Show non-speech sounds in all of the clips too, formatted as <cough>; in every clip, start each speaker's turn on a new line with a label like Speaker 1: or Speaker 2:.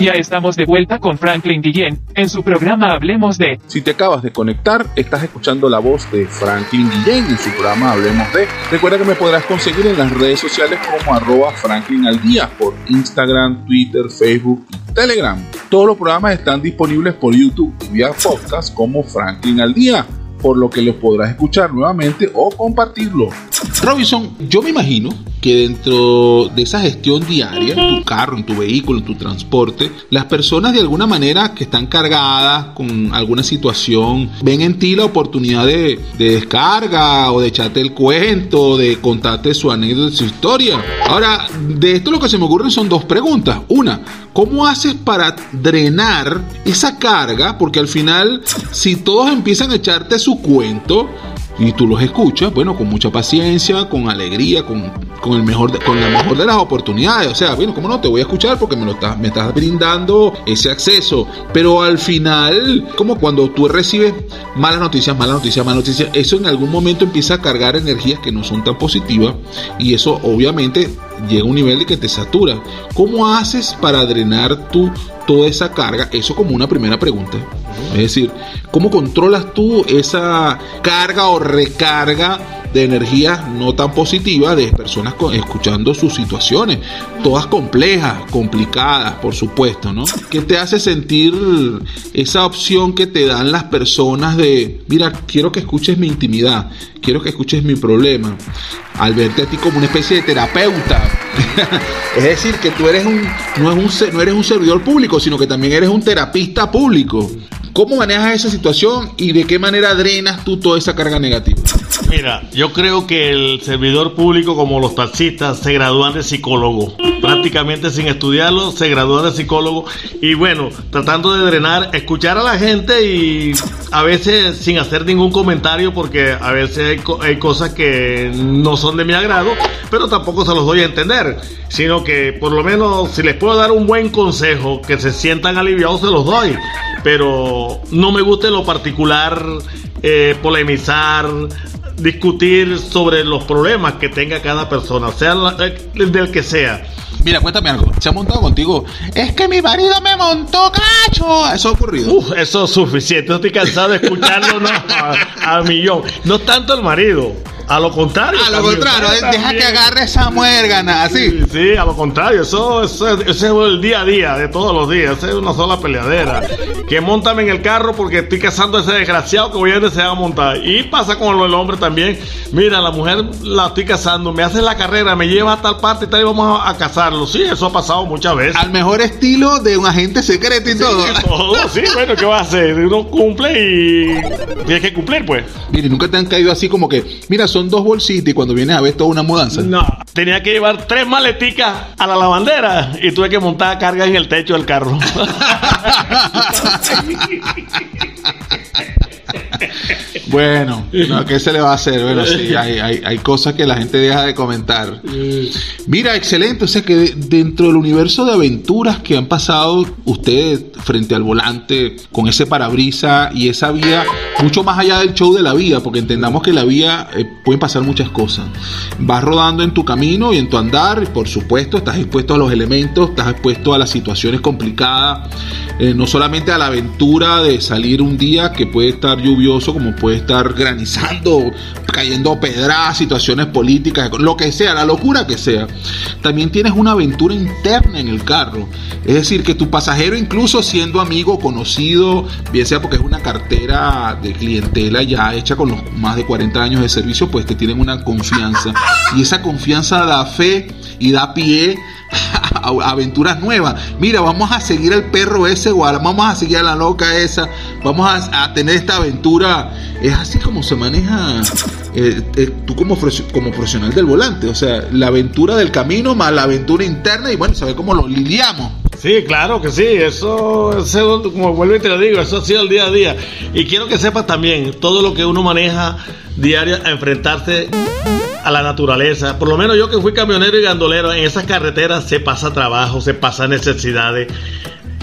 Speaker 1: Ya estamos de vuelta con Franklin Guillén en su programa Hablemos de.
Speaker 2: Si te acabas de conectar, estás escuchando la voz de Franklin Guillén en su programa Hablemos de. Recuerda que me podrás conseguir en las redes sociales como arroba Franklin al día por Instagram, Twitter, Facebook y Telegram. Todos los programas están disponibles por YouTube y vía podcast como Franklin al día por lo que lo podrás escuchar nuevamente o compartirlo. Robinson, yo me imagino que dentro de esa gestión diaria, en tu carro, en tu vehículo, en tu transporte, las personas de alguna manera que están cargadas con alguna situación, ven en ti la oportunidad de, descarga o de echarte el cuento, de contarte su anécdota, su historia. Ahora, de esto lo que se me ocurren son dos preguntas. Una, ¿cómo haces para drenar esa carga? Porque al final, si todos empiezan a echarte su cuento, y tú los escuchas, bueno, con mucha paciencia, con alegría, con, con, el mejor con la mejor de las oportunidades. O sea, bueno, ¿cómo no? Te voy a escuchar porque me, lo estás, me estás brindando ese acceso. Pero al final, como cuando tú recibes malas noticias, malas noticias, malas noticias, eso en algún momento empieza a cargar energías que no son tan positivas y eso obviamente llega a un nivel de que te satura. ¿Cómo haces para drenar tu toda esa carga? Eso como una primera pregunta. Es decir, ¿cómo controlas tú esa carga o recarga de energía no tan positiva de personas escuchando sus situaciones, todas complejas, complicadas, por supuesto, ¿no? <laughs> ¿Qué te hace sentir esa opción que te dan las personas de, mira, quiero que escuches mi intimidad, quiero que escuches mi problema, al verte a ti como una especie de terapeuta? <laughs> es decir, que tú eres un no, es un, no eres un servidor público, sino que también eres un terapista público. ¿Cómo manejas esa situación y de qué manera drenas tú toda esa carga negativa?
Speaker 3: Mira, yo creo que el servidor público, como los taxistas, se gradúan de psicólogo. Prácticamente sin estudiarlo, se gradúan de psicólogo. Y bueno, tratando de drenar, escuchar a la gente y a veces sin hacer ningún comentario, porque a veces hay, cosas que no son de mi agrado, pero tampoco se los doy a entender. Sino que por lo menos si les puedo dar un buen consejo, que se sientan aliviados, se los doy. Pero no me gusta lo particular eh, polemizar, discutir sobre los problemas que tenga cada persona, sea del que sea.
Speaker 2: Mira, cuéntame algo. ¿Se ha montado contigo? Es que mi marido me montó cacho. Eso ha ocurrido.
Speaker 3: eso es suficiente. estoy cansado de escucharlo no, a, a millón. No tanto el marido. A lo contrario.
Speaker 2: A lo contrario, deja que agarre esa muérgana, así.
Speaker 3: Sí, a lo contrario, eso, eso, es el día a día, de todos los días, es una sola peleadera. Que montame en el carro porque estoy cazando a ese desgraciado que voy a desear montar. Y pasa con el hombre también. Mira, la mujer la estoy cazando, me hace la carrera, me lleva a tal parte y tal y vamos a, cazarlo. Sí, eso ha pasado muchas veces.
Speaker 2: Al mejor estilo de un agente secreto y todo. <laughs>
Speaker 3: todo. Sí, bueno, ¿qué va a hacer? Uno cumple y tiene que cumplir, pues.
Speaker 2: Mire, nunca te han caído así como que, mira, son dos bolsitas y cuando vienes a ver toda una mudanza.
Speaker 3: No, tenía que llevar tres maleticas a la lavandera y tuve que montar carga en el techo del carro. <laughs> <laughs> <laughs>
Speaker 2: Bueno, ¿qué se le va a hacer? Bueno, sí, hay, cosas que la gente deja de comentar. Mira, excelente. O sea que dentro del universo de aventuras que han pasado ustedes frente al volante, con ese parabrisa y esa vida, mucho más allá del show de la vida, porque entendamos que la vida eh, pueden pasar muchas cosas. Vas rodando en tu camino y en tu andar, y por supuesto, estás expuesto a los elementos, estás expuesto a las situaciones complicadas, eh, no solamente a la aventura de salir un día que puede estar lluvioso, como puede estar granizando, cayendo pedras, situaciones políticas, lo que sea, la locura que sea. También tienes una aventura interna en el carro. Es decir, que tu pasajero, incluso siendo amigo, conocido, bien sea porque es una cartera de clientela ya hecha con los más de 40 años de servicio, pues te tienen una confianza. Y esa confianza da fe y da pie <laughs> aventuras nuevas. Mira, vamos a seguir al perro ese, o vamos a seguir a la loca esa, vamos a, tener esta aventura. Es así como se maneja eh, eh, tú como, profesional del volante. O sea, la aventura del camino más la aventura interna y bueno, saber cómo lo lidiamos.
Speaker 3: Sí, claro que sí, eso, eso, como vuelvo y te lo digo, eso ha sido el día a día. Y quiero que sepas también todo lo que uno maneja diario a enfrentarse a la naturaleza. Por lo menos yo que fui camionero y gandolero, en esas carreteras se pasa trabajo, se pasa necesidades.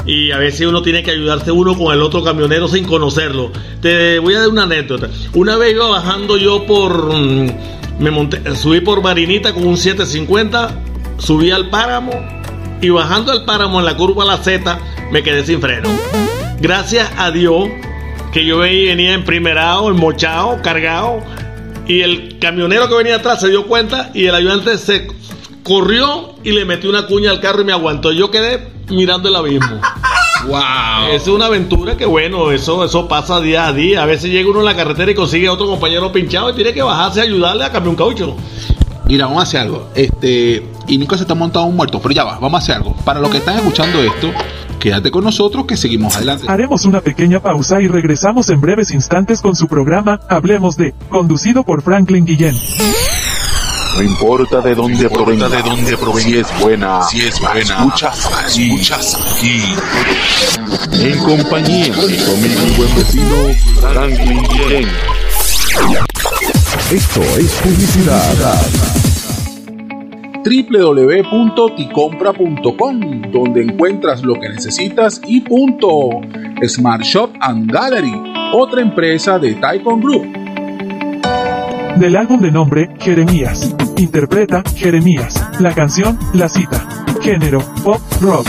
Speaker 3: Y a veces uno tiene que ayudarse uno con el otro camionero sin conocerlo. Te voy a dar una anécdota. Una vez iba bajando yo por... Mm, me monté, subí por Marinita con un 750, subí al páramo y bajando el páramo en la curva La Z me quedé sin freno. Gracias a Dios que yo venía en primerado, mochado, cargado y el camionero que venía atrás se dio cuenta y el ayudante se corrió y le metió una cuña al carro y me aguantó. Yo quedé mirando el abismo. <laughs>
Speaker 2: Wow.
Speaker 3: Es una aventura que bueno, eso, eso pasa día a día. A veces llega uno en la carretera y consigue a otro compañero pinchado y tiene que bajarse a ayudarle a cambiar un caucho.
Speaker 2: Mira, vamos a hacer algo. Este, y Nico se está montando un muerto, pero ya va, vamos a hacer algo. Para los que están escuchando esto, quédate con nosotros que seguimos adelante.
Speaker 1: Haremos una pequeña pausa y regresamos en breves instantes con su programa Hablemos de, conducido por Franklin Guillén.
Speaker 2: No importa de dónde provenga, de dónde provenga, si es buena, si es buena, escuchas, escuchas aquí. En compañía de y buen vecino Franklin Guillén.
Speaker 4: Esto es publicidad.
Speaker 2: www.ticompra.com donde encuentras lo que necesitas y punto. Smart Shop and Gallery, otra empresa de Taikon Group.
Speaker 1: Del álbum de nombre, Jeremías. Interpreta, Jeremías. La canción, La Cita. Género, pop, rock.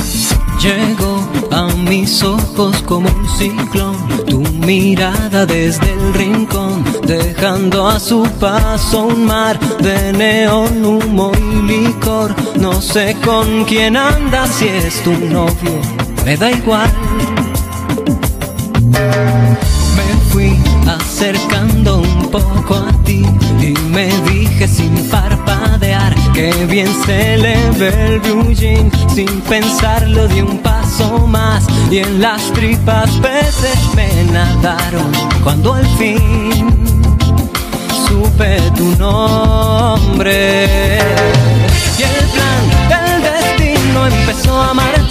Speaker 5: Llegó a mis ojos como un ciclón, tu mirada desde el rincón, dejando a su paso un mar de neón, humo y licor. No sé con quién andas, si es tu novio, me da igual. Me fui acercando un poco a ti y me dije sin parpadear que bien se le ve el blue jean sin pensarlo de un paso más. Y en las tripas peces me nadaron cuando al fin supe tu nombre. Y el plan del destino empezó a marchar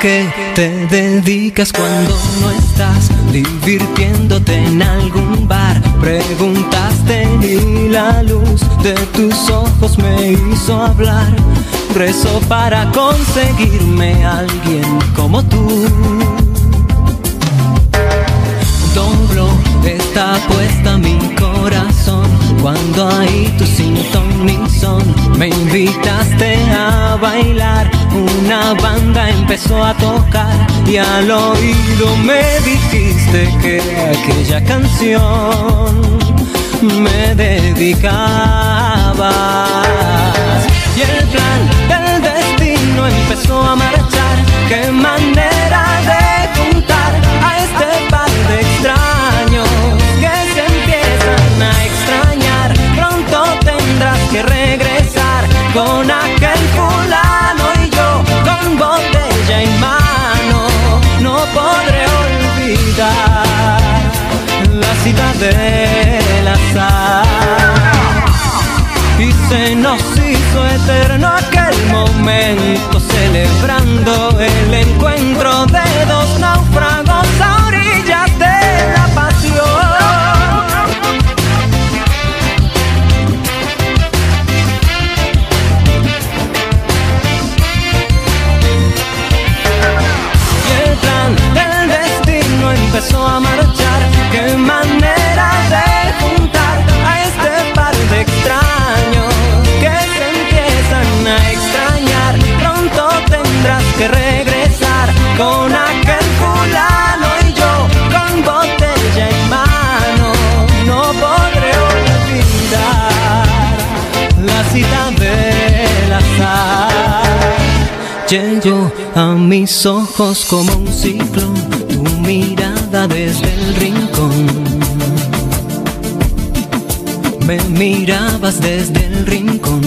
Speaker 5: qué te dedicas cuando no estás divirtiéndote en algún bar? Preguntaste y la luz de tus ojos me hizo hablar. Rezo para conseguirme alguien como tú. Doblo está puesta mi corazón cuando ahí tu sin ton ni son me invitaste a bailar. Una banda empezó a tocar y al oído me dijiste que aquella canción me dedicabas y el plan del destino empezó a marchar. Qué manera de juntar cita a mis ojos como un ciclón, tu mirada desde el rincón. Me mirabas desde el rincón.